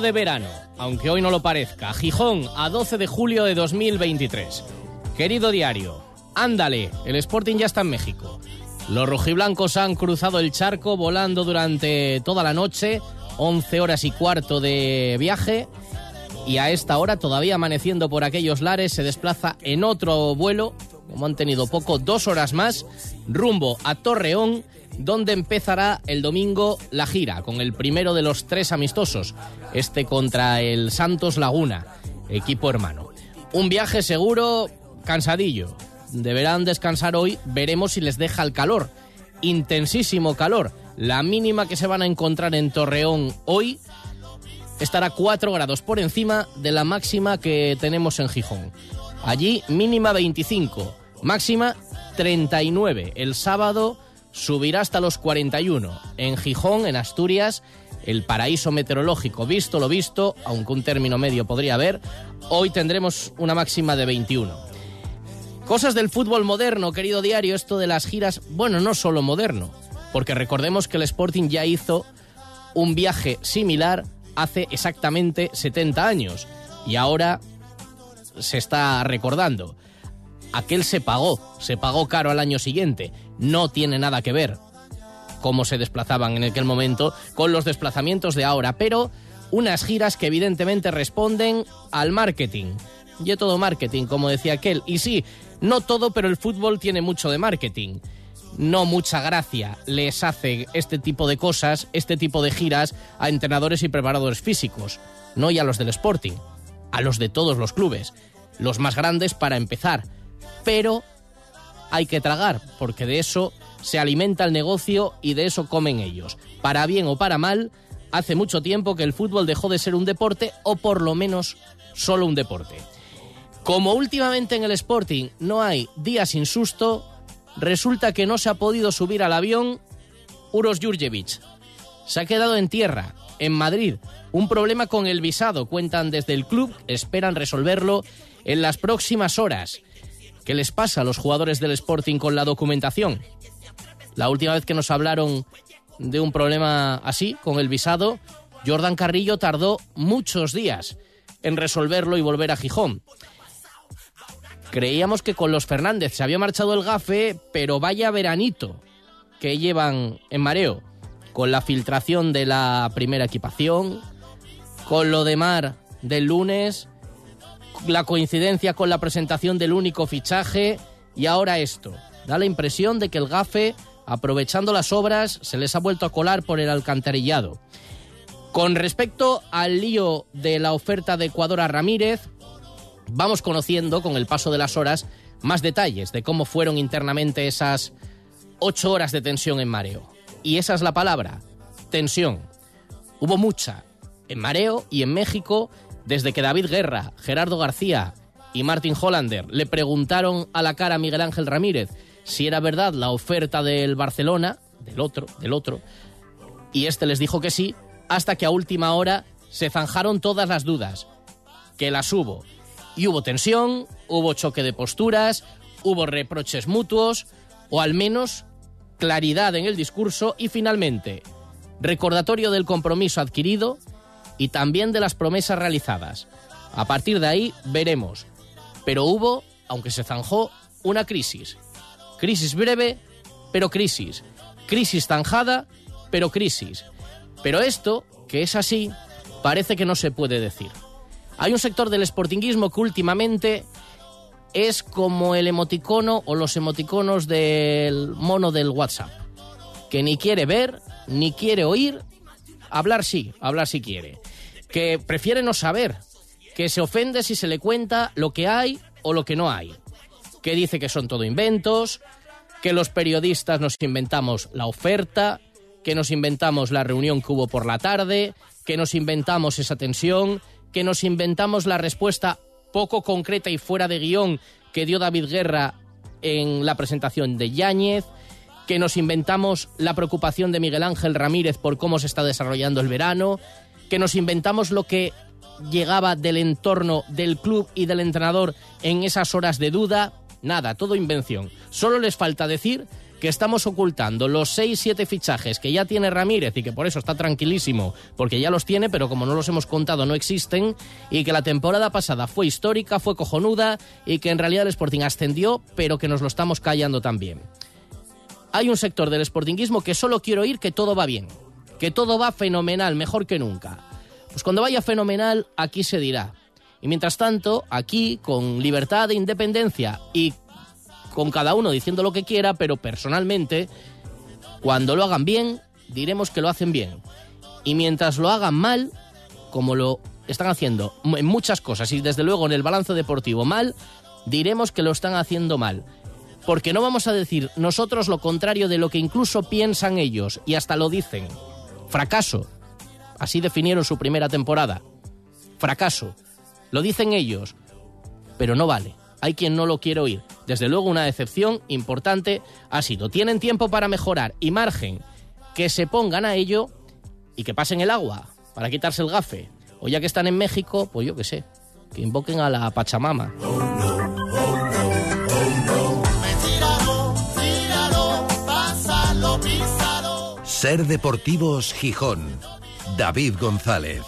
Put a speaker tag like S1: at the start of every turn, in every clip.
S1: De verano, aunque hoy no lo parezca. Gijón, a 12 de julio de 2023. Querido diario, ándale, el Sporting ya está en México. Los rojiblancos han cruzado el charco volando durante toda la noche, 11 horas y cuarto de viaje, y a esta hora, todavía amaneciendo por aquellos lares, se desplaza en otro vuelo, como han tenido poco, dos horas más, rumbo a Torreón, donde empezará el domingo la gira, con el primero de los tres amistosos, este contra el Santos Laguna, equipo hermano. Un viaje seguro, cansadillo. Deberán descansar hoy, veremos si les deja el calor. Intensísimo calor. La mínima que se van a encontrar en Torreón hoy estará 4 grados por encima de la máxima que tenemos en Gijón. Allí mínima 25, máxima 39. El sábado subirá hasta los 41. En Gijón, en Asturias, el paraíso meteorológico, visto lo visto, aunque un término medio podría haber, hoy tendremos una máxima de 21. Cosas del fútbol moderno, querido diario, esto de las giras, bueno, no solo moderno, porque recordemos que el Sporting ya hizo un viaje similar hace exactamente 70 años y ahora se está recordando. Aquel se pagó, se pagó caro al año siguiente. No tiene nada que ver cómo se desplazaban en aquel momento con los desplazamientos de ahora, pero unas giras que evidentemente responden al marketing. Y todo marketing, como decía aquel. Y sí, no todo, pero el fútbol tiene mucho de marketing. No mucha gracia les hace este tipo de cosas, este tipo de giras a entrenadores y preparadores físicos. No y a los del Sporting, a los de todos los clubes. Los más grandes para empezar. Pero hay que tragar, porque de eso se alimenta el negocio y de eso comen ellos. Para bien o para mal, hace mucho tiempo que el fútbol dejó de ser un deporte o por lo menos solo un deporte. Como últimamente en el Sporting no hay día sin susto, resulta que no se ha podido subir al avión Uros Jurjevic. Se ha quedado en tierra, en Madrid. Un problema con el visado, cuentan desde el club, esperan resolverlo en las próximas horas. ¿Qué les pasa a los jugadores del Sporting con la documentación? La última vez que nos hablaron de un problema así, con el visado, Jordan Carrillo tardó muchos días en resolverlo y volver a Gijón. Creíamos que con los Fernández se había marchado el gafe, pero vaya veranito que llevan en mareo, con la filtración de la primera equipación, con lo de Mar del lunes, la coincidencia con la presentación del único fichaje y ahora esto. Da la impresión de que el gafe, aprovechando las obras, se les ha vuelto a colar por el alcantarillado. Con respecto al lío de la oferta de Ecuador a Ramírez, vamos conociendo con el paso de las horas más detalles de cómo fueron internamente esas ocho horas de tensión en mareo. Y esa es la palabra, tensión. Hubo mucha en mareo y en México desde que David Guerra, Gerardo García y Martin Hollander le preguntaron a la cara a Miguel Ángel Ramírez si era verdad la oferta del Barcelona, del otro, del otro, y este les dijo que sí, hasta que a última hora se zanjaron todas las dudas, que las hubo. Y hubo tensión, hubo choque de posturas, hubo reproches mutuos, o al menos claridad en el discurso y finalmente recordatorio del compromiso adquirido y también de las promesas realizadas. A partir de ahí veremos. Pero hubo, aunque se zanjó, una crisis. Crisis breve, pero crisis. Crisis zanjada, pero crisis. Pero esto, que es así, parece que no se puede decir. Hay un sector del sportinguismo que últimamente es como el emoticono o los emoticonos del mono del WhatsApp, que ni quiere ver, ni quiere oír, hablar sí, hablar si quiere que prefiere no saber, que se ofende si se le cuenta lo que hay o lo que no hay, que dice que son todo inventos, que los periodistas nos inventamos la oferta, que nos inventamos la reunión que hubo por la tarde, que nos inventamos esa tensión, que nos inventamos la respuesta poco concreta y fuera de guion que dio David Guerra en la presentación de Yáñez, que nos inventamos la preocupación de Miguel Ángel Ramírez por cómo se está desarrollando el verano, que nos inventamos lo que llegaba del entorno del club y del entrenador en esas horas de duda. Nada, todo invención. Solo les falta decir que estamos ocultando los 6-7 fichajes que ya tiene Ramírez y que por eso está tranquilísimo, porque ya los tiene, pero como no los hemos contado no existen, y que la temporada pasada fue histórica, fue cojonuda, y que en realidad el Sporting ascendió, pero que nos lo estamos callando también. Hay un sector del sportinguismo que solo quiero oír que todo va bien, que todo va fenomenal, mejor que nunca. Pues cuando vaya fenomenal, aquí se dirá. Y mientras tanto, aquí, con libertad de independencia y con cada uno diciendo lo que quiera, pero personalmente, cuando lo hagan bien, diremos que lo hacen bien. Y mientras lo hagan mal, como lo están haciendo en muchas cosas y desde luego en el balance deportivo mal, diremos que lo están haciendo mal. Porque no vamos a decir nosotros lo contrario de lo que incluso piensan ellos y hasta lo dicen. Fracaso. Así definieron su primera temporada. Fracaso. Lo dicen ellos. Pero no vale. Hay quien no lo quiere oír. Desde luego una decepción importante ha sido. Tienen tiempo para mejorar y margen que se pongan a ello y que pasen el agua para quitarse el gafe. O ya que están en México, pues yo qué sé, que invoquen a la Pachamama.
S2: Ser Deportivos Gijón. David González.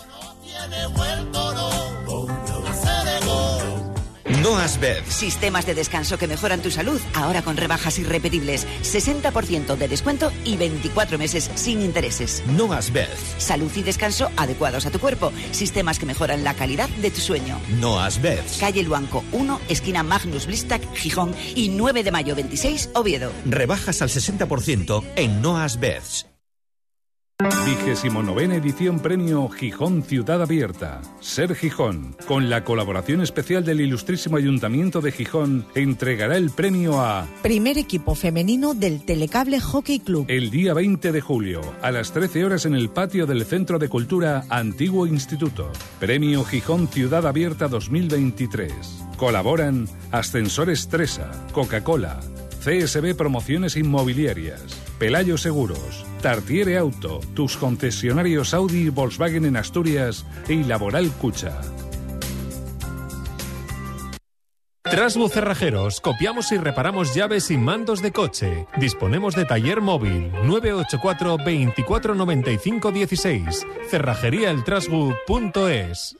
S3: No Asbed.
S4: Sistemas de descanso que mejoran tu salud, ahora con rebajas irrepetibles. 60% de descuento y 24 meses sin intereses.
S3: No Asbed.
S4: Salud y descanso adecuados a tu cuerpo. Sistemas que mejoran la calidad de tu sueño.
S3: No Asbed.
S4: Calle Luanco 1, esquina Magnus Blistac, Gijón y 9 de mayo 26, Oviedo.
S3: Rebajas al 60% en No Asbed.
S5: Vigésimo novena edición Premio Gijón Ciudad Abierta. Ser Gijón, con la colaboración especial del Ilustrísimo Ayuntamiento de Gijón, entregará el premio a
S6: Primer equipo femenino del Telecable Hockey Club.
S5: el día 20 de julio, a las 13 horas en el patio del Centro de Cultura Antiguo Instituto. Premio Gijón Ciudad Abierta 2023. Colaboran Ascensores Tresa, Coca-Cola, CSB Promociones Inmobiliarias, Pelayo Seguros, Tartiere Auto, tus concesionarios Audi y Volkswagen en Asturias y Laboral Cucha.
S7: Trasbu Cerrajeros, copiamos y reparamos llaves y mandos de coche. Disponemos de taller móvil 984 24 95 16. Cerrajeríaeltrasbu.es.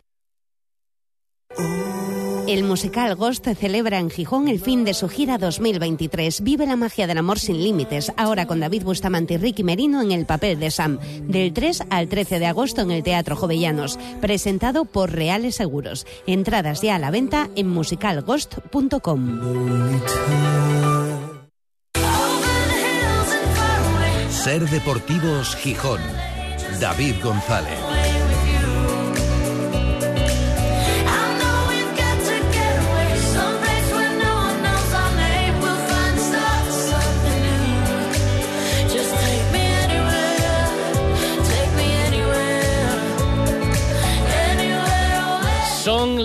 S8: El musical Ghost celebra en Gijón el fin de su gira 2023. Vive la magia del amor sin límites, ahora con David Bustamante y Ricky Merino en el papel de Sam, del 3 al 13 de agosto en el Teatro Jovellanos, presentado por Reales Seguros. Entradas ya a la venta en musicalghost.com.
S2: Ser Deportivos Gijón. David González.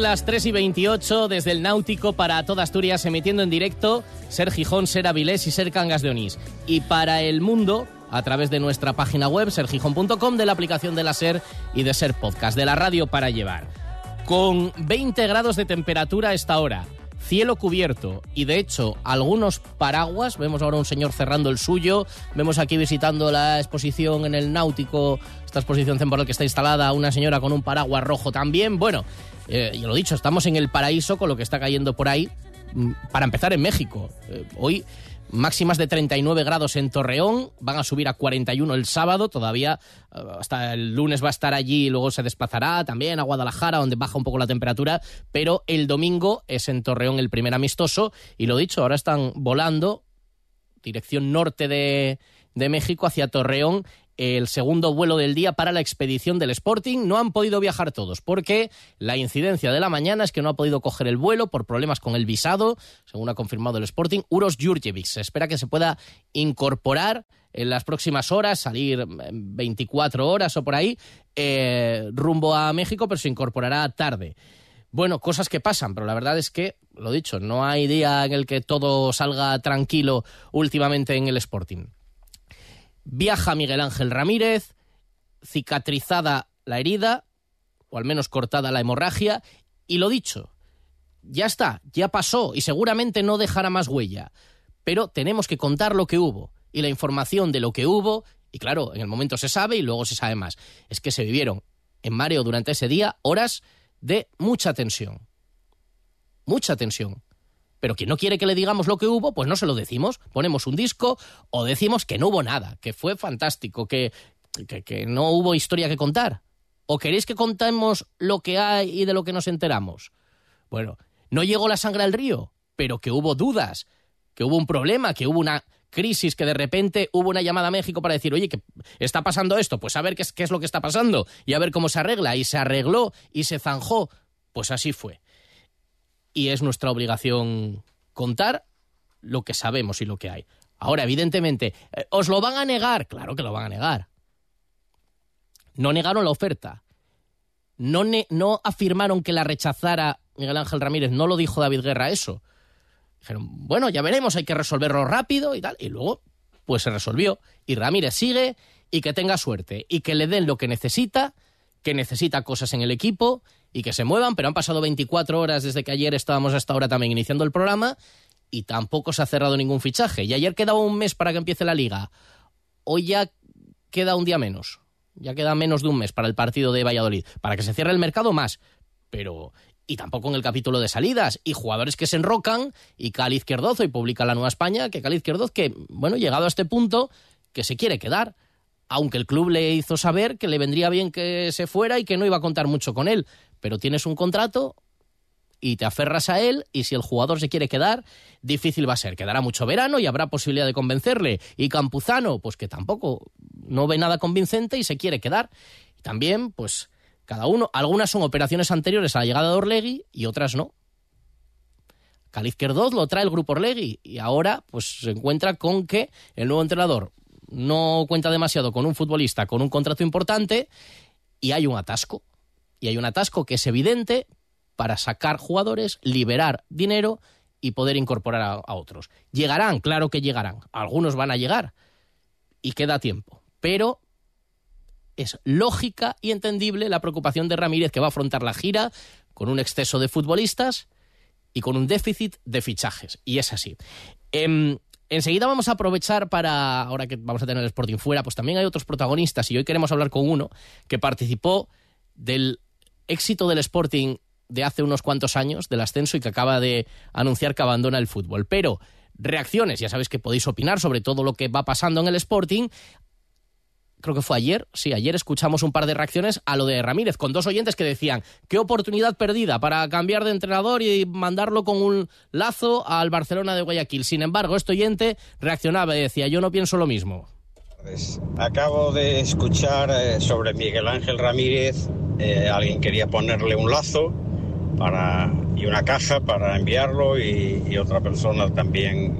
S1: Las 3 y 28 desde el Náutico para toda Asturias, emitiendo en directo Ser Gijón, Ser Avilés y Ser Cangas de Onís. Y para el mundo, a través de nuestra página web, sergijón.com, de la aplicación de la Ser y de Ser Podcast, de la radio para llevar. Con 20 grados de temperatura a esta hora, cielo cubierto y de hecho algunos paraguas, vemos ahora un señor cerrando el suyo, vemos aquí visitando la exposición en el Náutico, esta exposición temporal que está instalada, una señora con un paraguas rojo también, bueno, eh, ya lo dicho, estamos en el paraíso con lo que está cayendo por ahí, Mm, para empezar en México. Eh, hoy máximas de 39 grados en Torreón, van a subir a 41 el sábado, todavía eh, hasta el lunes va a estar allí y luego se desplazará también a Guadalajara, donde baja un poco la temperatura, pero el domingo es en Torreón el primer amistoso y lo dicho, ahora están volando dirección norte de, de México hacia Torreón el segundo vuelo del día para la expedición del Sporting. No han podido viajar todos porque la incidencia de la mañana es que no ha podido coger el vuelo por problemas con el visado, según ha confirmado el Sporting. Uros Jurjevic se espera que se pueda incorporar en las próximas horas, salir 24 horas o por ahí, eh, rumbo a México, pero se incorporará tarde. Bueno, cosas que pasan, pero la verdad es que, lo dicho, no hay día en el que todo salga tranquilo últimamente en el Sporting. Viaja Miguel Ángel Ramírez, cicatrizada la herida, o al menos cortada la hemorragia, y lo dicho, ya está, ya pasó y seguramente no dejará más huella, pero tenemos que contar lo que hubo y la información de lo que hubo, y claro, en el momento se sabe y luego se sabe más. Es que se vivieron en mareo durante ese día horas de mucha tensión. Mucha tensión. Pero quien no quiere que le digamos lo que hubo, pues no se lo decimos. Ponemos un disco o decimos que no hubo nada, que fue fantástico, que, que, no hubo historia que contar. ¿O queréis que contemos lo que hay y de lo que nos enteramos? Bueno, no llegó la sangre al río, pero que hubo dudas, que hubo un problema, que hubo una crisis, que de repente hubo una llamada a México para decir, oye, que está pasando esto, pues a ver qué es, qué es lo que está pasando y a ver cómo se arregla. Y se arregló y se zanjó. Pues así fue y es nuestra obligación contar lo que sabemos y lo que hay. Ahora, evidentemente, eh, ¿os lo van a negar? Claro que lo van a negar. No negaron la oferta. No, no afirmaron que la rechazara Miguel Ángel Ramírez. No lo dijo David Guerra eso. Dijeron, bueno, ya veremos, hay que resolverlo rápido y tal. Y luego, pues se resolvió. Y Ramírez sigue y que tenga suerte. Y que le den lo que necesita, que necesita cosas en el equipo y que se muevan, pero han pasado 24 horas desde que ayer estábamos hasta ahora también iniciando el programa y tampoco se ha cerrado ningún fichaje. Y ayer quedaba un mes para que empiece la liga. Hoy ya queda un día menos. Ya queda menos de un mes para el partido de Valladolid. Para que se cierre el mercado más. Pero y tampoco en el capítulo de salidas, y jugadores que se enrocan, y Cali Izquierdoz, hoy publica la Nueva España, que Cali Izquierdoz, que, bueno, llegado a este punto, que se quiere quedar, aunque el club le hizo saber que le vendría bien que se fuera y que no iba a contar mucho con él pero tienes un contrato y te aferras a él y si el jugador se quiere quedar, difícil va a ser. Quedará mucho verano y habrá posibilidad de convencerle. Y Campuzano, pues que tampoco no ve nada convincente y se quiere quedar. Y también, pues cada uno, algunas son operaciones anteriores a la llegada de Orlegui y otras no. Cali Izquierdoz lo trae el grupo Orlegui y ahora pues se encuentra con que el nuevo entrenador no cuenta demasiado con un futbolista con un contrato importante y hay un atasco y hay un atasco que es evidente para sacar jugadores, liberar dinero y poder incorporar a, otros. Llegarán, claro que llegarán. Algunos van a llegar y queda tiempo. Pero es lógica y entendible la preocupación de Ramírez que va a afrontar la gira con un exceso de futbolistas y con un déficit de fichajes. Y es así. Em, enseguida vamos a aprovechar para, ahora que vamos a tener el Sporting fuera, pues también hay otros protagonistas y hoy queremos hablar con uno que participó del éxito del Sporting de hace unos cuantos años, del ascenso, y que acaba de anunciar que abandona el fútbol. Pero reacciones, ya sabéis que podéis opinar sobre todo lo que va pasando en el Sporting. Creo que fue ayer, sí, ayer escuchamos un par de reacciones a lo de Ramírez, con dos oyentes que decían, qué oportunidad perdida para cambiar de entrenador y mandarlo con un lazo al Barcelona de Guayaquil. Sin embargo, este oyente reaccionaba y decía, yo no pienso lo mismo.
S9: Acabo de escuchar eh, sobre Miguel Ángel Ramírez eh, alguien quería ponerle un lazo para, y una caja para enviarlo y, otra persona también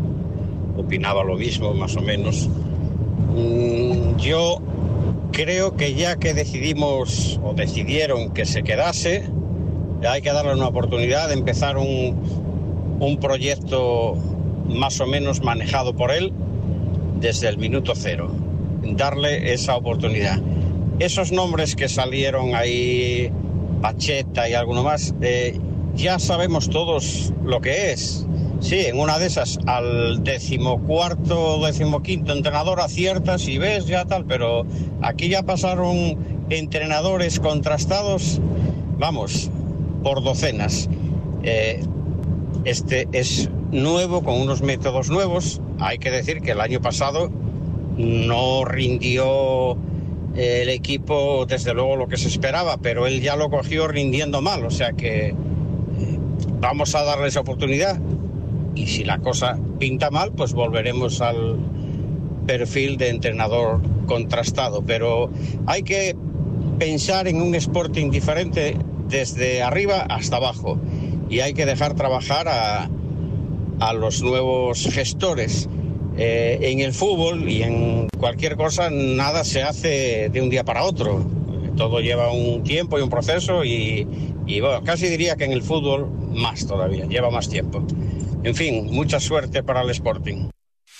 S9: opinaba lo mismo, más o menos. Mm, yo creo que ya que decidimos o decidieron que se quedase, hay que darle una oportunidad de empezar un, un proyecto más o menos manejado por él desde el minuto cero. Darle esa oportunidad esos nombres que salieron ahí, Pacheta y alguno más, eh, ya sabemos todos lo que es. Sí, en una de esas, al decimocuarto decimoquinto entrenador aciertas y ves ya tal, pero aquí ya pasaron entrenadores contrastados, vamos, por docenas. Eh, este es nuevo, con unos métodos nuevos. Hay que decir que el año pasado no rindió el equipo, desde luego, lo que se esperaba, pero él ya lo cogió rindiendo mal, o sea que eh, vamos a darle esa oportunidad. Y si la cosa pinta mal, pues volveremos al, perfil de entrenador contrastado, pero hay que pensar en un Sporting diferente desde arriba hasta abajo. Y hay que dejar trabajar a, a los nuevos gestores. Eh, en el fútbol y en cualquier cosa nada se hace de un día para otro. Todo lleva un tiempo y un proceso y, y bueno, casi diría que en el fútbol más todavía, lleva más tiempo. En fin, mucha suerte para el Sporting.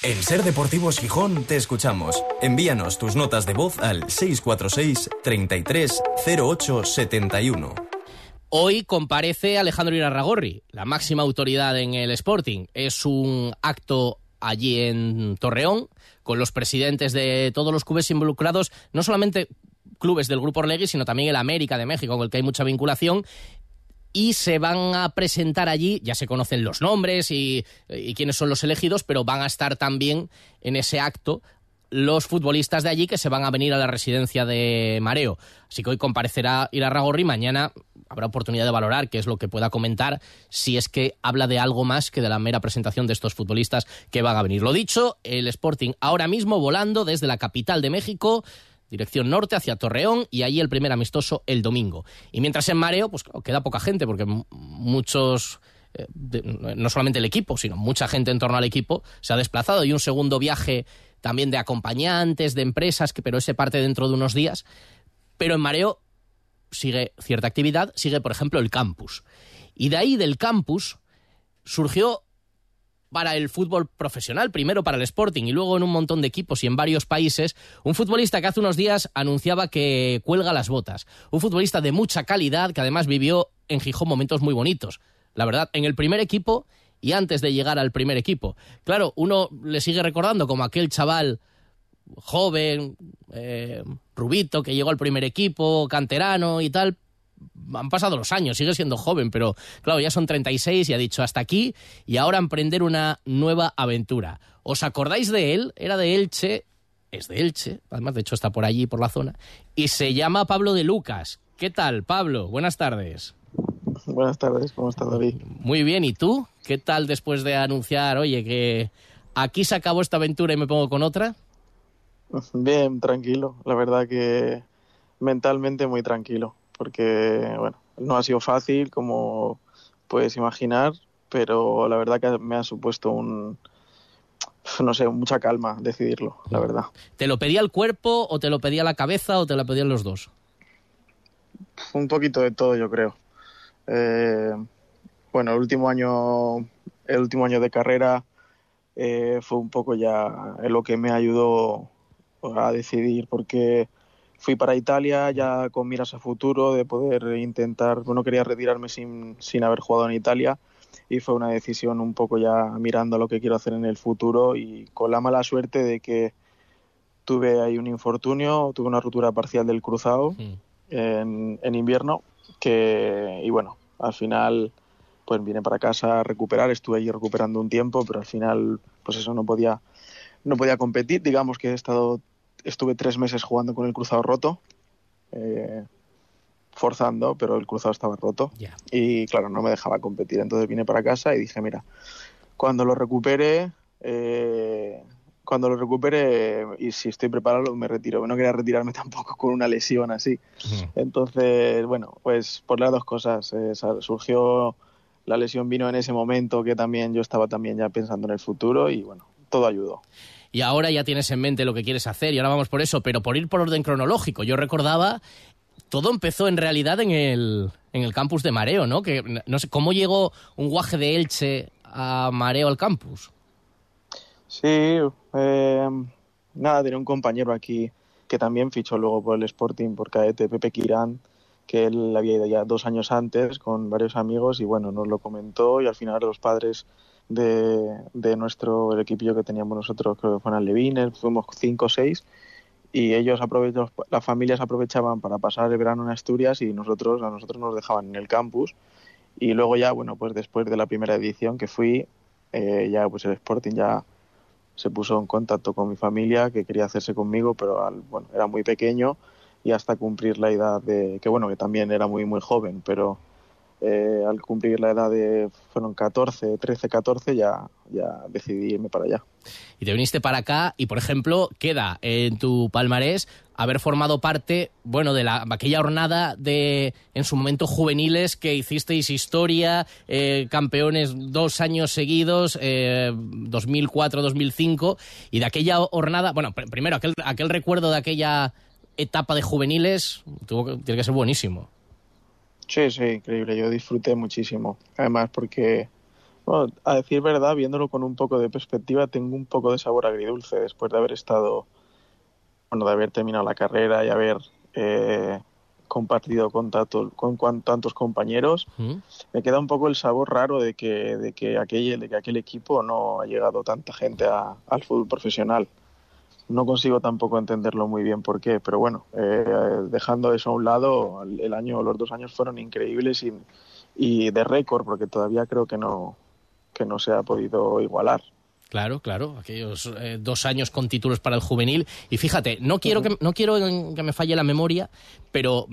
S10: En Ser Deportivos Gijón te escuchamos. Envíanos tus notas de voz al 646 33 08 71.
S1: Hoy comparece Alejandro Irarragorri, la máxima autoridad en el Sporting. Es un acto allí en Torreón con los presidentes de todos los clubes involucrados, no solamente clubes del Grupo Orlegui, sino también el América de México, con el que hay mucha vinculación, y se van a presentar allí, ya se conocen los nombres y, y, quiénes son los elegidos, pero van a estar también en ese acto los futbolistas de allí que se van a venir a la residencia de Mareo. Así que hoy comparecerá Irarragorri, mañana habrá oportunidad de valorar qué es lo que pueda comentar, si es que habla de algo más que de la mera presentación de estos futbolistas que van a venir. Lo dicho, el Sporting ahora mismo volando desde la capital de México, dirección norte hacia Torreón y ahí el primer amistoso el domingo. Y mientras en mareo, pues queda poca gente porque muchos eh, no solamente el equipo, sino mucha gente en torno al equipo se ha desplazado y un segundo viaje también de acompañantes, de empresas, que, pero ese parte dentro de unos días. Pero en mareo sigue cierta actividad, sigue por ejemplo el campus. Y de ahí del campus surgió para el fútbol profesional, primero para el Sporting y luego en un montón de equipos y en varios países, un futbolista que hace unos días anunciaba que cuelga las botas. Un futbolista de mucha calidad que además vivió en Gijón momentos muy bonitos. La verdad, en el primer equipo y antes de llegar al primer equipo. Claro, uno le sigue recordando como aquel chaval joven, eh, rubito, que llegó al primer equipo, canterano y tal, han pasado los años, sigue siendo joven, pero claro, ya son 36 y ha dicho hasta aquí y ahora emprender una nueva aventura. ¿Os acordáis de él? Era de Elche, es de Elche, además de hecho está por allí, por la zona, y se llama Pablo de Lucas. ¿Qué tal, Pablo? Buenas tardes.
S11: Buenas tardes, ¿cómo estás, David?
S1: Muy bien, ¿y tú? ¿Qué tal después de anunciar, oye, que aquí se acabó esta aventura y me pongo con otra?
S11: Bien, tranquilo. La verdad que mentalmente muy tranquilo, porque bueno, no ha sido fácil como puedes imaginar, pero la verdad que me ha supuesto un no sé, mucha calma decidirlo, la verdad.
S1: ¿Te lo pedía el cuerpo o te lo pedía la cabeza o te lo pedían los dos?
S11: Un poquito de todo, yo creo. Eh, bueno, el último año, el último año de carrera eh, fue un poco ya lo que me ayudó a decidir porque fui para Italia ya con miras a futuro de poder intentar, bueno, quería retirarme sin, sin haber jugado en Italia y fue una decisión un poco ya mirando lo que quiero hacer en el futuro y con la mala suerte de que tuve ahí un infortunio, tuve una ruptura parcial del cruzado en, en, invierno que y bueno, al final pues vine para casa a recuperar, estuve allí recuperando un tiempo, pero al final pues eso no podía no podía competir, digamos que he estado estuve tres meses jugando con el cruzado roto, eh, forzando, pero el cruzado estaba roto. Y claro, no me dejaba competir. Entonces vine para casa y dije, mira, cuando lo recupere, eh, cuando lo recupere y si estoy preparado me retiro. No quería retirarme tampoco con una lesión así. Entonces, bueno, pues por las dos cosas. Eh, surgió la lesión vino en ese momento que también yo estaba también ya pensando en el futuro y bueno, todo ayudó
S1: y ahora ya tienes en mente lo que quieres hacer y ahora vamos por eso, pero por ir por orden cronológico, yo recordaba, todo empezó en realidad en el, en el campus de Mareo, ¿no? Que no sé, ¿cómo llegó un guaje de Elche a Mareo al campus?
S11: Sí, eh, nada, tenía un compañero aquí que también fichó luego por el Sporting, por Caete, Pepe Quirán, que él había ido ya dos años antes con varios amigos y bueno, nos lo comentó y al final los padres de, de nuestro el equipillo que teníamos nosotros, creo que fueron Levines, fuimos cinco o seis, y ellos las familias aprovechaban para pasar el verano en Asturias y nosotros, a nosotros nos dejaban en el campus. Y luego ya, bueno, pues después de la primera edición que fui, eh, ya pues el Sporting ya se puso en contacto con mi familia que quería hacerse conmigo, pero al, bueno, era muy pequeño y hasta cumplir la edad de, que bueno, que también era muy, muy joven, pero eh, al cumplir la edad de, fueron 14, 13, 14, ya, ya decidí irme para allá.
S1: Y te viniste para acá y, por ejemplo, queda en tu palmarés haber formado parte, bueno, de la, aquella jornada de, en su momento, juveniles que hicisteis historia, eh, campeones dos años seguidos, eh, 2004-2005, y de aquella jornada, bueno, pr primero, aquel, aquel recuerdo de aquella etapa de juveniles tuvo, tiene que ser buenísimo.
S11: Sí, sí, increíble. Yo disfruté muchísimo. Además, porque, bueno, a decir verdad, viéndolo con un poco de perspectiva, tengo un poco de sabor agridulce después de haber estado, bueno, de haber terminado la carrera y haber eh, compartido con, tanto, con, con, tantos compañeros. ¿Mm? Me queda un poco el sabor raro de que, de que, aquel, de que aquel equipo no ha llegado tanta gente a, al fútbol profesional no consigo tampoco entenderlo muy bien por qué, pero bueno, eh, dejando eso a un lado, el año, los dos años fueron increíbles y, y de récord, porque todavía creo que no, que no se ha podido igualar.
S1: Claro, claro, aquellos eh, dos años con títulos para el juvenil. Y fíjate, no quiero, que, no quiero que me falle la memoria, pero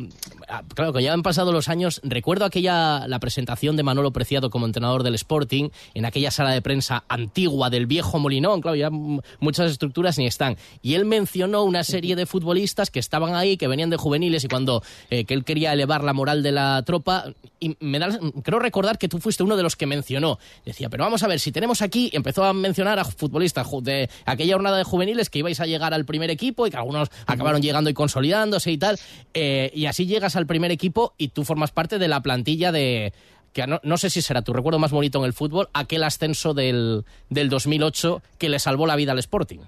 S1: ah, claro que ya han pasado los años. Recuerdo aquella la presentación de Manolo Preciado como entrenador del Sporting en aquella sala de prensa antigua del viejo Molinón. Claro, ya muchas estructuras ni están. Y él mencionó una serie de futbolistas que estaban ahí, que venían de juveniles y cuando eh, que él quería elevar la moral de la tropa. Y me da, creo recordar que tú fuiste uno de los que mencionó. Decía, pero vamos a ver, si tenemos aquí, empezó a mencionar a futbolistas de aquella jornada de juveniles que ibais a llegar al primer equipo y que algunos acabaron llegando y consolidándose y tal. Eh, y así llegas al primer equipo y tú formas parte de la plantilla de, que no, no, sé si será tu recuerdo más bonito en el fútbol, aquel ascenso del, del 2008 que le salvó la vida al Sporting.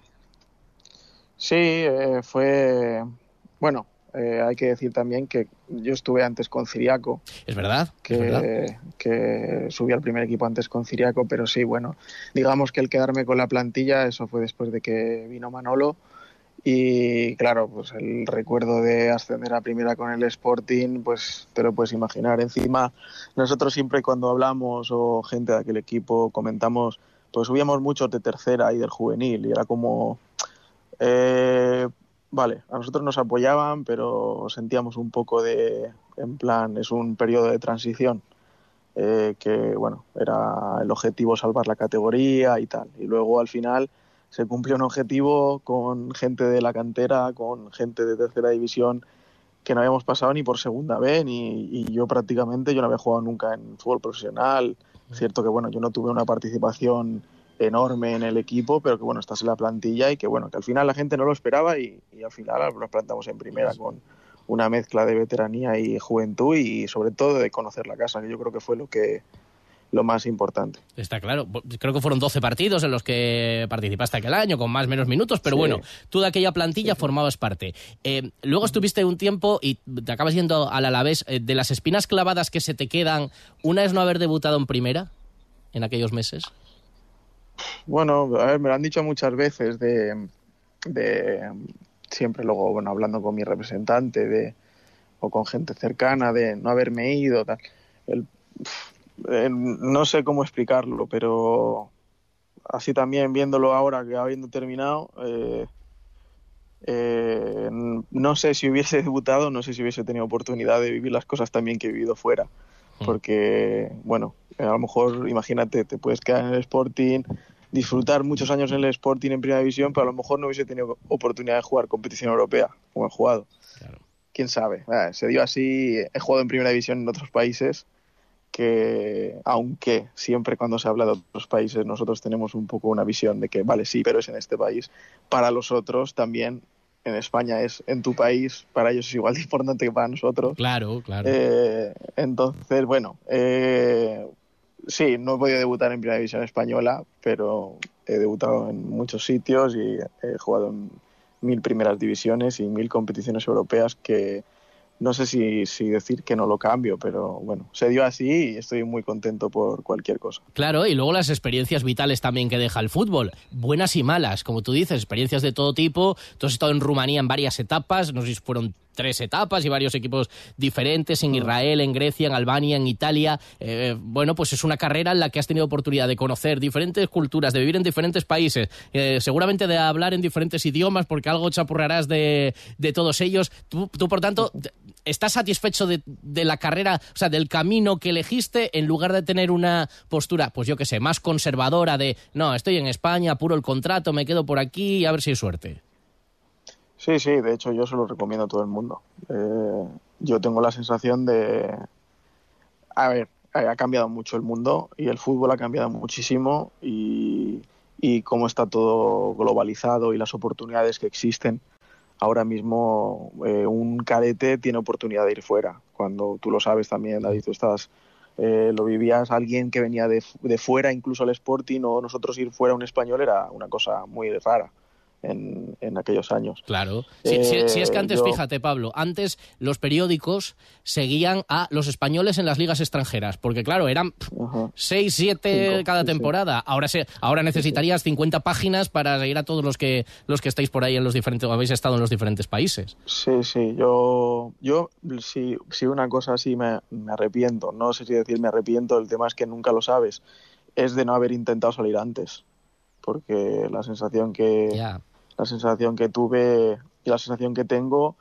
S11: Sí, eh, fue, bueno, eh, hay que decir también que yo estuve antes con Ciriaco.
S1: Es verdad.
S11: Que,
S1: es verdad.
S11: que subí al primer equipo antes con Ciriaco, pero sí, bueno, digamos que el quedarme con la plantilla, eso fue después de que vino Manolo. Y claro, pues el recuerdo de ascender a primera con el Sporting, pues te lo puedes imaginar. Encima, nosotros siempre cuando hablamos o gente de aquel equipo comentamos, pues subíamos muchos de tercera y del juvenil y era como... Eh, vale, a nosotros nos apoyaban, pero sentíamos un poco de, en plan, es un periodo de transición, eh, que bueno, era el objetivo salvar la categoría y tal. Y luego al final se cumplió un objetivo con gente de la cantera, con gente de tercera división que no habíamos pasado ni por segunda vez, ni, y yo prácticamente yo no había jugado nunca en fútbol profesional. Cierto que bueno, yo no tuve una participación enorme en el equipo, pero que bueno, estás en la plantilla y que bueno, que al final la gente no lo esperaba y, y al final nos plantamos en primera con una mezcla de veteranía y juventud y sobre todo de conocer la casa, que yo creo que fue lo que lo más importante.
S1: Está claro. Creo que fueron 12 partidos en los que participaste aquel año, con más o menos minutos, pero sí. bueno, tú de aquella plantilla sí. formabas parte. Eh, luego estuviste un tiempo y te acabas yendo al Alavés. Eh, de las espinas clavadas que se te quedan, ¿una es no haber debutado en primera en aquellos meses?
S11: Bueno, a ver, me lo han dicho muchas veces de, siempre luego, bueno, hablando con mi representante de, o con gente cercana de no haberme ido, tal. No sé cómo explicarlo, pero así también viéndolo ahora que habiendo terminado, eh, eh, no sé si hubiese debutado, no sé si hubiese tenido oportunidad de vivir las cosas también que he vivido fuera. Porque, bueno, a lo mejor, imagínate, te puedes quedar en el Sporting, disfrutar muchos años en el Sporting en Primera División, pero a lo mejor no hubiese tenido oportunidad de jugar competición europea, como he jugado.
S1: Claro.
S11: Quién sabe. Eh, se dio así, he jugado en Primera División en otros países que aunque siempre cuando se habla de otros países nosotros tenemos un poco una visión de que vale sí pero es en este país para los otros también en España es en tu país para ellos es igual de importante que para nosotros.
S1: Claro claro.
S11: Eh, entonces bueno eh, sí no he podido debutar en primera división española pero he debutado en muchos sitios y he jugado en mil primeras divisiones y mil competiciones europeas que no sé si, decir que no lo cambio, pero bueno, se dio así y estoy muy contento por cualquier cosa.
S1: Claro, y luego las experiencias vitales también que deja el fútbol, buenas y malas, como tú dices, experiencias de todo tipo. Tú has estado en Rumanía en varias etapas, no sé si fueron tres etapas y varios equipos diferentes en Israel, en Grecia, en Albania, en Italia. Eh, bueno, pues es una carrera en la que has tenido oportunidad de conocer diferentes culturas, de vivir en diferentes países, eh, seguramente de hablar en diferentes idiomas, porque algo chapurrarás de, de todos ellos. Tú, tú por tanto, ¿estás satisfecho de, de la carrera, o sea, del camino que elegiste en lugar de tener una postura, pues yo qué sé, más conservadora de, no, estoy en España, apuro el contrato, me quedo por aquí y a ver si hay suerte?
S11: Sí, sí, de hecho yo se lo recomiendo a todo el mundo. Eh, yo tengo la sensación de... A ver, ha cambiado mucho el mundo y el fútbol ha cambiado muchísimo y, y cómo está todo globalizado y las oportunidades que existen. Ahora mismo eh, un cadete tiene oportunidad de ir fuera. Cuando tú lo sabes también, David, tú estás, eh, lo vivías alguien que venía de, de fuera, incluso al Sporting, o nosotros ir fuera un español era una cosa muy rara en, en aquellos años.
S1: Claro. Si, si- si es que antes, fíjate, Pablo, antes los periódicos seguían a los españoles en las ligas extranjeras, porque claro, eran pff, seis, siete
S11: Cinco,
S1: cada
S11: sí, sí.
S1: temporada. Ahora se, ahora necesitarías 50 páginas para seguir a todos los que los que estáis por ahí en los diferentes, o habéis estado en los diferentes países.
S11: Sí, sí, yo, yo si, si una cosa sí me, me arrepiento, no sé si decir me arrepiento, el tema es que nunca lo sabes, es de no haber intentado salir antes, porque la sensación que la sensación que tuve y la sensación que tengo,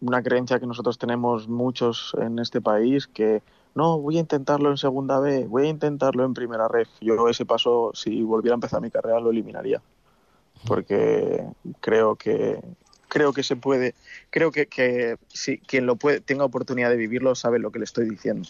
S11: una creencia que nosotros tenemos muchos en este país, que no, voy a intentarlo en segunda B, voy a intentarlo en primera ref. Yo ese paso, si volviera a empezar mi carrera, lo eliminaría, porque creo que creo que se puede, creo que, que si quien lo puede, tenga oportunidad de vivirlo sabe lo que le estoy diciendo.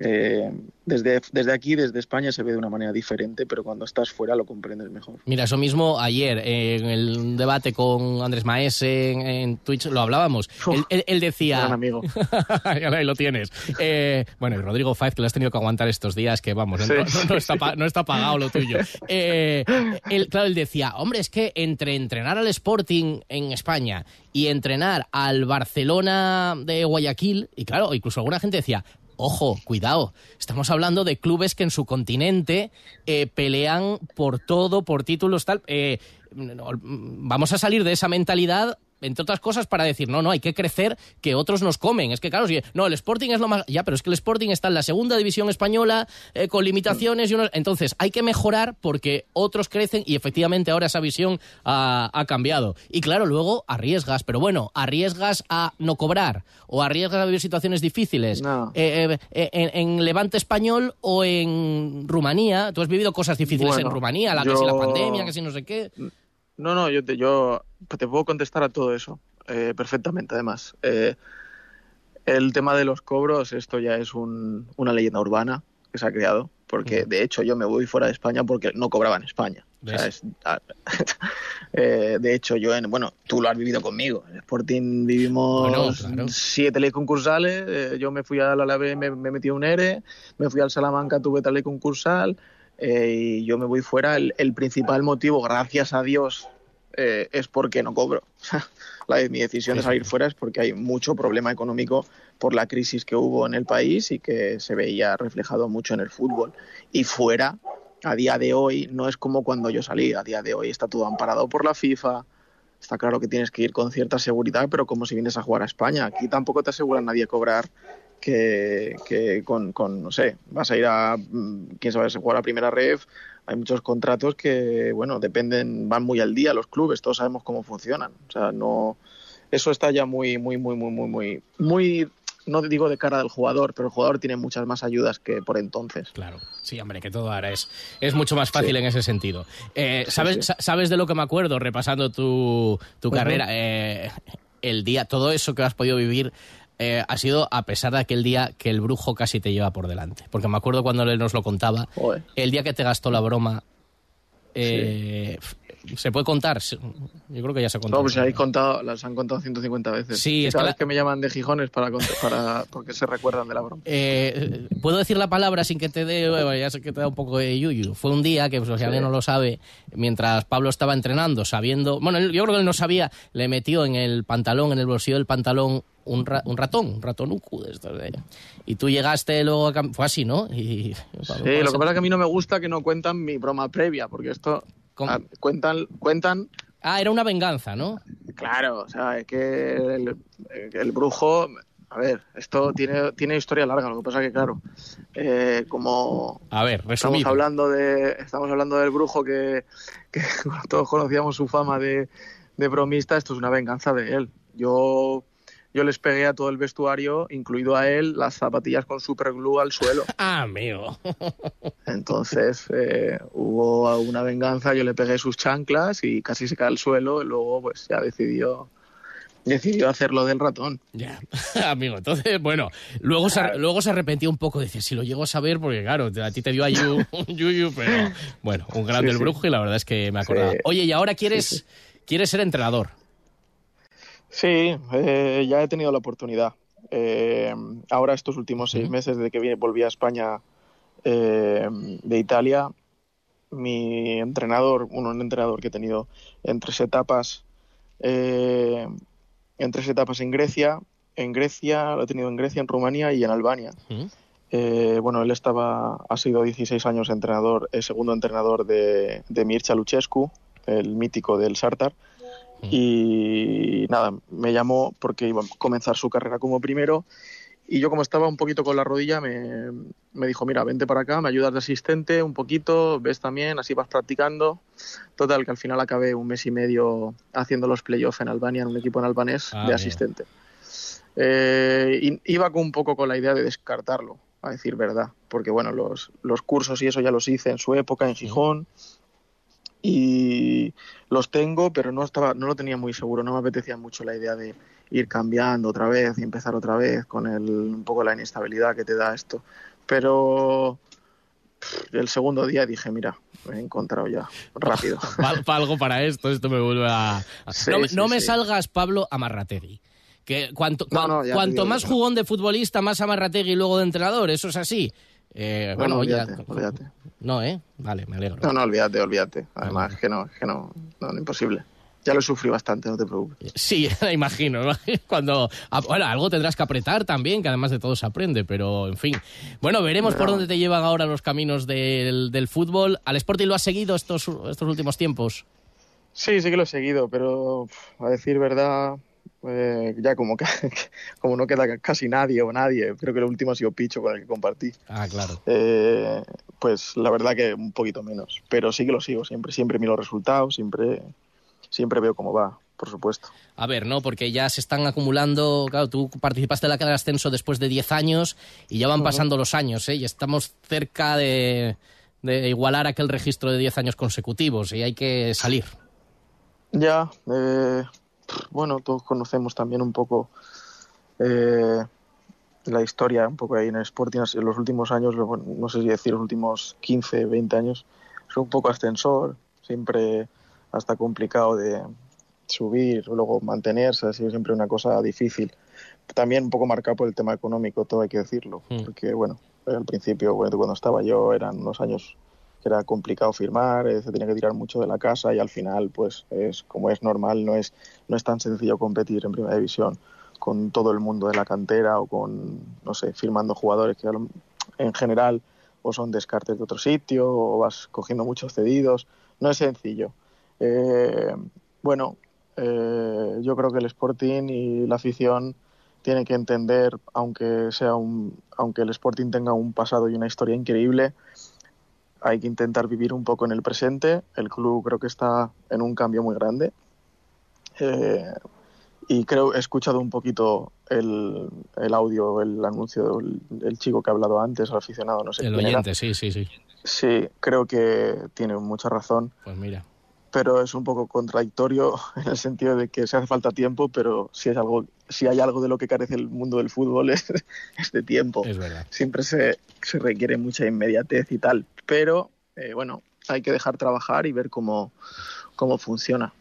S11: Eh, desde, desde aquí, desde España, se ve de una manera diferente, pero cuando estás fuera lo comprendes mejor.
S1: Mira, eso mismo ayer eh, en el debate con Andrés Maese en, en Twitch lo hablábamos. Él, él- él decía...
S11: Gran amigo.
S1: Ahí lo tienes. Eh, bueno, y Rodrigo Faiz, que lo has tenido que aguantar estos días, que vamos, no,
S11: Sí,
S1: no-
S11: sí,
S1: no está, no está pagado lo tuyo. Él, claro, él decía, hombre, es que entre entrenar al Sporting en España y entrenar al Barcelona de Guayaquil, y claro, incluso alguna gente decía, Ojo, cuidado. Estamos hablando de clubes que en su continente eh, pelean por todo, por títulos, tal. Eh, vamos a salir de esa mentalidad, entre otras cosas, para decir, no, no, hay que crecer, que otros nos comen. Es que, claro, si, no, el Sporting es lo más. Ya, pero es que el Sporting está en la segunda división española, eh, con limitaciones y unos. Entonces, hay que mejorar porque otros crecen y efectivamente ahora esa visión ha, ha cambiado. Y claro, luego arriesgas, pero bueno, arriesgas a no cobrar o arriesgas a vivir situaciones difíciles.
S11: No.
S1: Eh, eh, en, en Levante Español o en Rumanía. Tú has vivido cosas difíciles
S11: Bueno,
S1: en Rumanía, la, que
S11: yo-
S1: si la pandemia, que si no sé qué.
S11: No, no, yo te, yo te puedo contestar a todo eso eh, perfectamente, además. Eh, el tema de los cobros, esto ya es un- una leyenda urbana que se ha creado, porque de hecho yo me voy fuera de España porque no cobraba en España. O sea,
S1: ¿Ves?
S11: es- ah, eh, de hecho, yo, en, bueno, tú lo has vivido conmigo. En Sporting vivimos
S1: Bueno, claro.
S11: siete leyes concursales. eh, yo me fui a la Alavés, me, me metí un ERE, me fui al Salamanca, tuve tal ley concursal. Eh, y yo me voy fuera. El, el principal motivo, gracias a Dios, eh, es porque no cobro. la, mi decisión de salir fuera es porque hay mucho problema económico por la crisis que hubo en el país y que se veía reflejado mucho en el fútbol. Y fuera, a día de hoy, no es como cuando yo salí. A día de hoy está todo amparado por la FIFA. Está claro que tienes que ir con cierta seguridad, pero como si vienes a jugar a España. Aquí tampoco te asegura nadie cobrar que, que con, con, no sé, vas a ir a, mm, quién sabe, si jugar a primera ref. Hay muchos contratos que, bueno, dependen, van muy al día los clubes, todos sabemos cómo funcionan. O sea, no, eso está ya muy, muy, muy, muy, muy, muy, muy, no digo de cara del jugador, pero el jugador tiene muchas más ayudas que por entonces.
S1: Claro, sí, hombre, que todo ahora es, es mucho más fácil
S11: Sí.
S1: en ese sentido. Eh, ¿sabes,
S11: sí.
S1: ¿Sabes de lo que me acuerdo repasando tu, tu carrera? Eh, el día, todo eso que has podido vivir eh, ha sido a pesar de aquel día que el brujo casi te lleva por delante. Porque me acuerdo cuando él nos lo contaba,
S11: Joder.
S1: el día que te gastó la broma. eh, ¿Se puede contar? Yo creo que ya se ha contado.
S11: No, pues habéis contado, las han contado 150 veces.
S1: Sí, es
S11: cada
S1: que
S11: vez
S1: la-
S11: que me llaman de Gijones para, para porque se recuerdan de la broma.
S1: Eh, ¿Puedo decir la palabra sin que te dé, bueno, ya sé que te da un poco de yuyu? Fue un día que, pues, si alguien no lo sabe, mientras Pablo estaba entrenando, sabiendo, bueno, yo creo que él no sabía, le metió en el pantalón, en el bolsillo del pantalón, un, ra- un ratón, un ratonucu de estos de... Y tú llegaste luego, a fue así, ¿no? Y,
S11: Sí, lo que pasa es que a mí no me gusta que no cuentan mi broma previa, porque esto ah, cuentan, cuentan.
S1: Ah, era una venganza, ¿no?
S11: Claro, o sea, es que el, el brujo, a ver, esto tiene, tiene historia larga, lo que pasa es que, claro, eh, como
S1: A ver,
S11: estamos hablando de estamos hablando del brujo que, que todos conocíamos su fama de, de bromista esto es una venganza de él yo yo les pegué a todo el vestuario, incluido a él, las zapatillas con superglue al suelo.
S1: ah, mío.
S11: Entonces eh, hubo una venganza, yo le pegué sus chanclas y casi se cae al suelo y luego pues ya decidió decidió hacerlo del ratón.
S1: Ya, amigo. Entonces, bueno, luego se, luego se arrepintió un poco. Dice, si lo llego a saber, porque claro, a ti te dio ahí un, yuyu, pero bueno, un grande el brujo y la verdad es que me acordaba. Oye, y ahora quieres, quieres ser entrenador.
S11: Sí, eh, ya he tenido la oportunidad. Eh, ahora estos últimos seis meses desde que volví a España eh, de Italia, mi entrenador, un entrenador que he tenido en tres etapas, en tres etapas en Grecia, en Grecia, lo he tenido en Grecia, en Rumanía y en Albania. bueno, él estaba, ha sido 16 años entrenador, el segundo entrenador de, de Mircea Lucescu, el mítico del Sartar. Y nada, me llamó porque iba a comenzar su carrera como primero. Y yo como estaba un poquito con la rodilla, me, me, dijo, mira, vente para acá, me ayudas de asistente un poquito, ves también, así vas practicando. Total, que al final acabé un mes y medio haciendo los playoffs en Albania, en un equipo en albanés,
S1: Ah,
S11: de asistente. Eh, iba con, un poco con la idea de descartarlo, a decir verdad, porque bueno, los, los cursos y eso ya los hice en su época en Gijón y los tengo, pero no estaba, no lo tenía muy seguro, no me apetecía mucho la idea de ir cambiando otra vez y empezar otra vez con el, un poco la inestabilidad que te da esto. Pero el segundo día dije, mira, me he encontrado ya, rápido.
S1: Algo para esto, esto me vuelve a...
S11: Sí,
S1: no me-
S11: sí,
S1: no me
S11: sí.
S1: salgas, Pablo, Amarrategui. Que cuanto,
S11: No, no,
S1: cuanto más jugón de futbolista, más Amarrategui y luego de entrenador, eso es así. Eh, bueno,
S11: No, no,
S1: oye,
S11: olvídate, olvídate.
S1: No, ¿eh? Vale, me alegro.
S11: No, no, olvídate, olvídate. Además, que no, que no, no, no, imposible. Ya lo sufrí bastante, no te preocupes.
S1: Sí, imagino. imagino. Cuando, ah, bueno, algo tendrás que apretar también, que además de todo se aprende, pero en fin. Bueno, veremos por dónde te llevan ahora los caminos del, del fútbol. ¿Al Sporting lo has seguido estos, estos últimos tiempos?
S11: Sí, sí que lo he seguido, pero a decir verdad, eh, ya como, que, como no queda casi nadie o nadie, creo que lo último ha sido Picho con el que compartí.
S1: Ah, claro.
S11: Eh, pues la verdad que un poquito menos, pero sí que lo sigo siempre, siempre miro los resultados, siempre, siempre veo cómo va, por supuesto.
S1: A ver, ¿no? Porque ya se están acumulando. Claro, tú participaste en la cadena de ascenso después de 10 años y ya van pasando los años, ¿eh? Y estamos cerca de, de igualar aquel registro de 10 años consecutivos y hay que salir.
S11: Ya, eh, bueno, todos conocemos también un poco eh, la historia, un poco ahí en el Sporting en los últimos años, no sé si decir los últimos 15, 20 años, es un poco ascensor, siempre hasta complicado de subir, luego mantenerse, ha sido siempre una cosa difícil. También un poco marcado por el tema económico, todo hay que decirlo,
S1: Mm.
S11: porque bueno, al principio, bueno, cuando estaba yo, eran unos años que era complicado firmar, eh, se tenía que tirar mucho de la casa y al final, pues, es como es normal, no es, no es tan sencillo competir en primera división con todo el mundo de la cantera o con, no sé, firmando jugadores que en general o son descartes de otro sitio o vas cogiendo muchos cedidos. No es sencillo. Eh, bueno, eh, yo creo que el Sporting y la afición tienen que entender, aunque sea un, aunque el Sporting tenga un pasado y una historia increíble, hay que intentar vivir un poco en el presente. El club creo que está en un cambio muy grande. Eh, y creo he escuchado un poquito el, el audio, el anuncio del, chico que ha hablado antes, el aficionado, no sé
S1: El
S11: quién era.
S1: oyente, sí, sí, sí.
S11: Sí, creo que tiene mucha razón,
S1: Pues mira.
S11: Pero es un poco contradictorio en el sentido de que se hace falta tiempo, pero si es algo, si hay algo de lo que carece el mundo del fútbol es, es de tiempo.
S1: Es verdad.
S11: Siempre se, se requiere mucha inmediatez y tal, pero eh, bueno, hay que dejar trabajar y ver cómo, cómo funciona.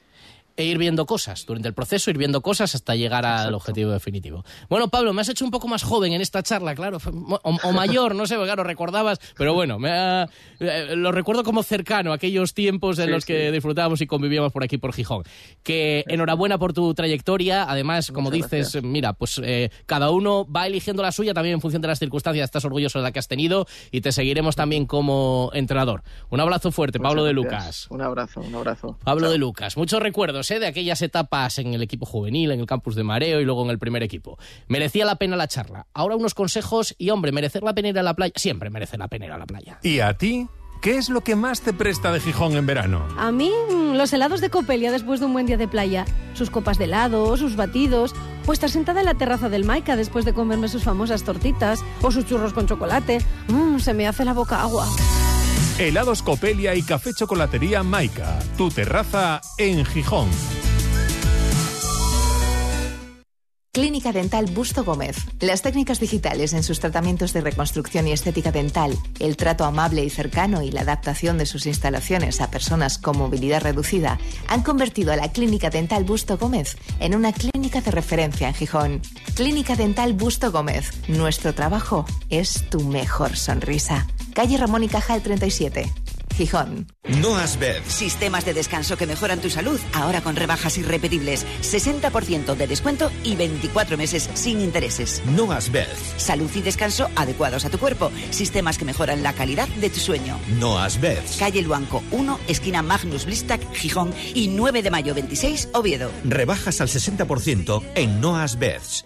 S1: E ir viendo cosas, durante el proceso ir viendo cosas hasta llegar al objetivo definitivo. Bueno, Pablo, me has hecho un poco más joven en esta charla, claro, o, o mayor, no sé, claro, recordabas, pero bueno, me ha- eh, lo recuerdo como cercano, aquellos tiempos en
S11: Sí,
S1: los que
S11: sí.
S1: disfrutábamos y convivíamos por aquí, por Gijón. Que enhorabuena por tu trayectoria, además, como
S11: Muchas
S1: dices,
S11: gracias.
S1: mira, pues eh, cada uno va eligiendo la suya también en función de las circunstancias, estás orgulloso de la que has tenido y te seguiremos también como entrenador. Un abrazo fuerte, Pablo de Lucas.
S11: Un abrazo, un abrazo.
S1: Pablo
S11: Chao.
S1: de Lucas, muchos recuerdos ¿eh? de aquellas etapas en el equipo juvenil, en el campus de Mareo y luego en el primer equipo. Merecía la pena la charla. Ahora unos consejos y, hombre, merecer la pena ir a la playa. Siempre merece la pena ir a la playa.
S7: ¿Y a ti? ¿Qué es lo que más te presta de Gijón en verano?
S12: A mí, mm, los helados de Copelia después de un buen día de playa. Sus copas de helado, sus batidos O estar sentada en la terraza del Maika después de comerme sus famosas tortitas o sus churros con chocolate. Mmm, se me hace la boca agua.
S7: Helados Copelia y Café Chocolatería Maika. Tu terraza en Gijón.
S13: Clínica Dental Busto Gómez. Las técnicas digitales en sus tratamientos de reconstrucción y estética dental, el trato amable y cercano y la adaptación de sus instalaciones a personas con movilidad reducida han convertido a la Clínica Dental Busto Gómez en una clínica de referencia en Gijón. Clínica Dental Busto Gómez. Nuestro trabajo es tu mejor sonrisa. Calle Ramón y Cajal 37. Gijón.
S3: Noas Bed.
S4: Sistemas de descanso que mejoran tu salud, ahora con rebajas irrepetibles. 60% de descuento y 24 meses sin intereses.
S3: Noas Bed.
S4: Salud y descanso adecuados a tu cuerpo. Sistemas que mejoran la calidad de tu sueño.
S3: Noas Bed.
S4: Calle Luanco 1, esquina Magnus Blistac, Gijón y 9 de mayo 26, Oviedo.
S3: Rebajas al 60% en Noas Beds.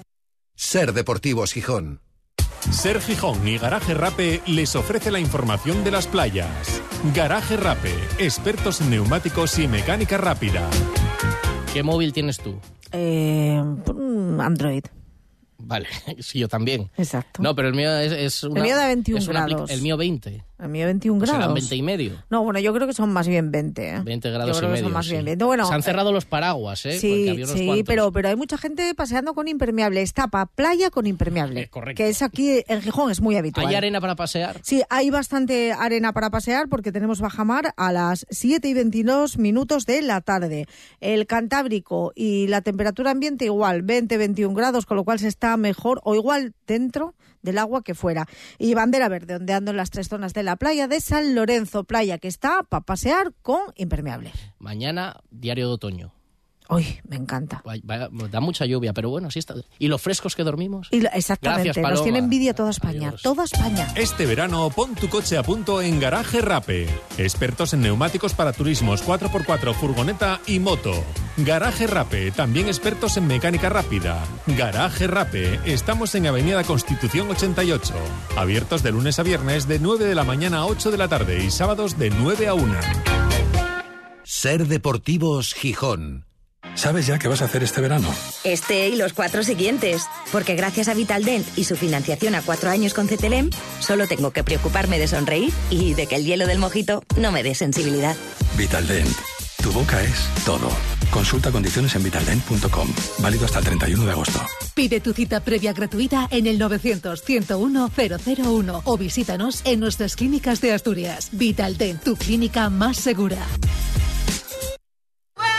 S2: Ser Deportivos Gijón.
S7: Ser Gijón y Garaje Rape les ofrece la información de las playas. Garaje Rape, expertos en neumáticos y mecánica rápida.
S1: ¿Qué móvil tienes tú?
S6: Eh, Android.
S1: Vale, sí, yo también.
S6: Exacto.
S1: No, pero el mío es, es una,
S6: El mío da 21
S1: es una apli-
S6: grados.
S1: El mío 20.
S6: El mío 21
S1: Pues
S6: grados.
S1: serán 20 y medio.
S6: No, bueno, yo creo que son más bien 20. ¿eh?
S1: 20
S6: Yo
S1: grados
S6: creo
S1: y
S6: que
S1: medio.
S6: son más
S1: sí.
S6: bien 20. Bueno,
S1: Se han cerrado los paraguas, ¿eh?
S6: Sí,
S1: había unos
S6: sí,
S1: cuantos.
S6: pero, pero hay mucha gente paseando con impermeable. Está para playa con impermeable.
S1: correcto.
S6: Que es aquí en Gijón, es muy habitual.
S1: ¿Hay arena para pasear?
S6: Sí, hay bastante arena para pasear porque tenemos bajamar a las 7 y 22 minutos de la tarde. El Cantábrico y la temperatura ambiente igual, 20-21 grados, con lo cual se está mejor o igual dentro del agua que fuera. Y bandera verde, ondeando en las tres zonas de la playa de San Lorenzo, playa que está para pasear con impermeable.
S1: Mañana, diario de otoño.
S6: Uy, me encanta.
S1: Da mucha lluvia, pero bueno, así está. ¿Y lo frescos que dormimos?
S6: Y lo- exactamente,
S1: Gracias,
S6: nos tiene envidia toda España, toda España.
S7: Este verano pon tu coche a punto en Garaje Rape. Expertos en neumáticos para turismos 4x4, furgoneta y moto. Garaje Rape, también expertos en mecánica rápida. Garaje Rape, estamos en Avenida Constitución 88. Abiertos de lunes a viernes de 9 de la mañana a 8 de la tarde y sábados de 9 a 1.
S2: Ser Deportivos Gijón.
S5: ¿Sabes ya qué vas a hacer este verano?
S14: Este y los cuatro siguientes. Porque gracias a Vitaldent y su financiación a cuatro años con CTLM, solo tengo que preocuparme de sonreír y de que el hielo del mojito no me dé sensibilidad.
S5: Vitaldent. Tu boca es todo. Consulta condiciones en vitaldent.com. Válido hasta el 31 de agosto.
S15: Pide tu cita previa gratuita en el 900-101-001 o visítanos en nuestras clínicas de Asturias. Vitaldent, tu clínica más segura.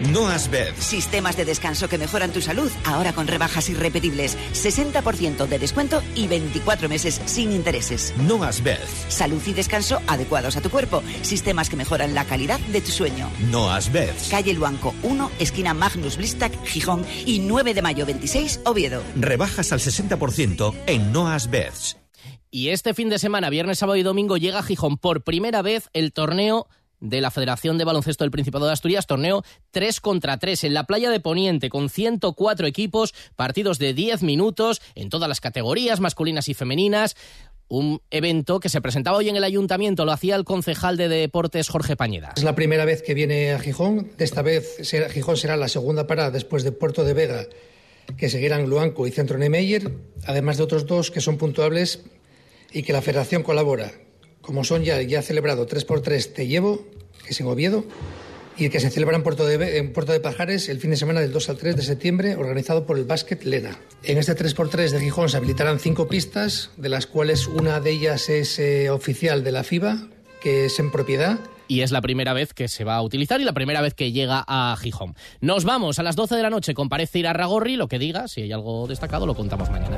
S3: Noas Bed.
S4: Sistemas de descanso que mejoran tu salud, ahora con rebajas irrepetibles. 60% de descuento y 24 meses sin intereses.
S3: Noas Bed.
S4: Salud y descanso adecuados a tu cuerpo. Sistemas que mejoran la calidad de tu sueño.
S3: Noas Bed.
S4: Calle Luanco 1, esquina Magnus Blistac, Gijón y 9 de mayo 26, Oviedo.
S3: Rebajas al 60% en Noas Beds.
S1: Y este fin de semana, viernes, sábado y domingo, llega a Gijón por primera vez el torneo de la Federación de Baloncesto del Principado de Asturias, torneo 3 contra 3 en la playa de Poniente, con 104 equipos, partidos de 10 minutos en todas las categorías, masculinas y femeninas. Un evento que se presentaba hoy en el ayuntamiento, lo hacía el concejal de deportes Jorge Pañeda.
S16: Es la primera vez que viene a Gijón. Esta vez Gijón será la segunda parada después de Puerto de Vega, que seguirán Luanco y Centro Niemeyer, además de otros dos que son puntuables y que la Federación colabora, como son ya, ya celebrado 3x3 Te Llevo, que es en Oviedo, y que se celebra en Puerto, de, en Puerto de Pajares el fin de semana del 2 al 3 de septiembre, organizado por el Básquet Lena. En este 3x3 de Gijón se habilitarán cinco pistas, de las cuales una de ellas es eh, oficial de la FIBA, que es en propiedad.
S1: Y es la primera vez que se va a utilizar y la primera vez que llega a Gijón. Nos vamos a las 12 de la noche. Comparece Irarragorri. Lo que diga, si hay algo destacado, lo contamos mañana.